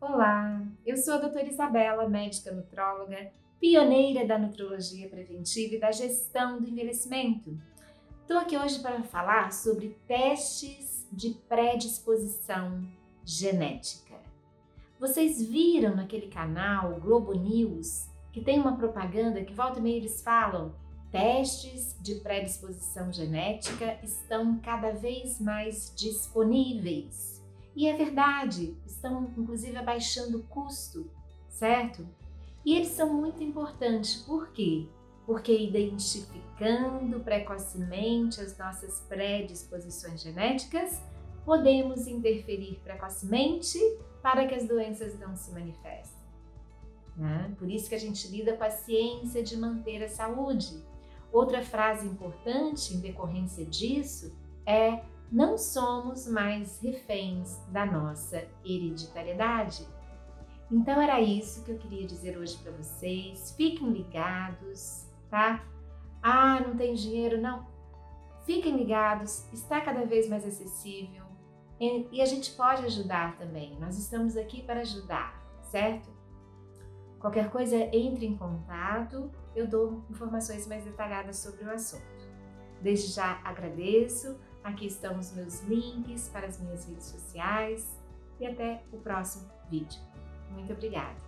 Olá, eu sou a doutora Isabela, médica nutróloga, pioneira da nutrologia preventiva e da gestão do envelhecimento. Estou aqui hoje para falar sobre testes de predisposição genética. Vocês viram naquele canal Globo News que tem uma propaganda que volta e meia eles falam testes de predisposição genética estão cada vez mais disponíveis. E é verdade, estão inclusive abaixando o custo, certo? E eles são muito importantes, por quê? Porque identificando precocemente as nossas predisposições genéticas, podemos interferir precocemente para que as doenças não se manifestem. Né? Por isso que a gente lida com a ciência de manter a saúde. Outra frase importante em decorrência disso é não somos mais reféns da nossa hereditariedade. Então era isso que eu queria dizer hoje para vocês. Fiquem ligados, tá? Ah, não tem dinheiro, não. Fiquem ligados, está cada vez mais acessível e a gente pode ajudar também. Nós estamos aqui para ajudar, certo? Qualquer coisa, entre em contato, eu dou informações mais detalhadas sobre o assunto. Desde já agradeço Aqui estão os meus links para as minhas redes sociais e até o próximo vídeo. Muito obrigada!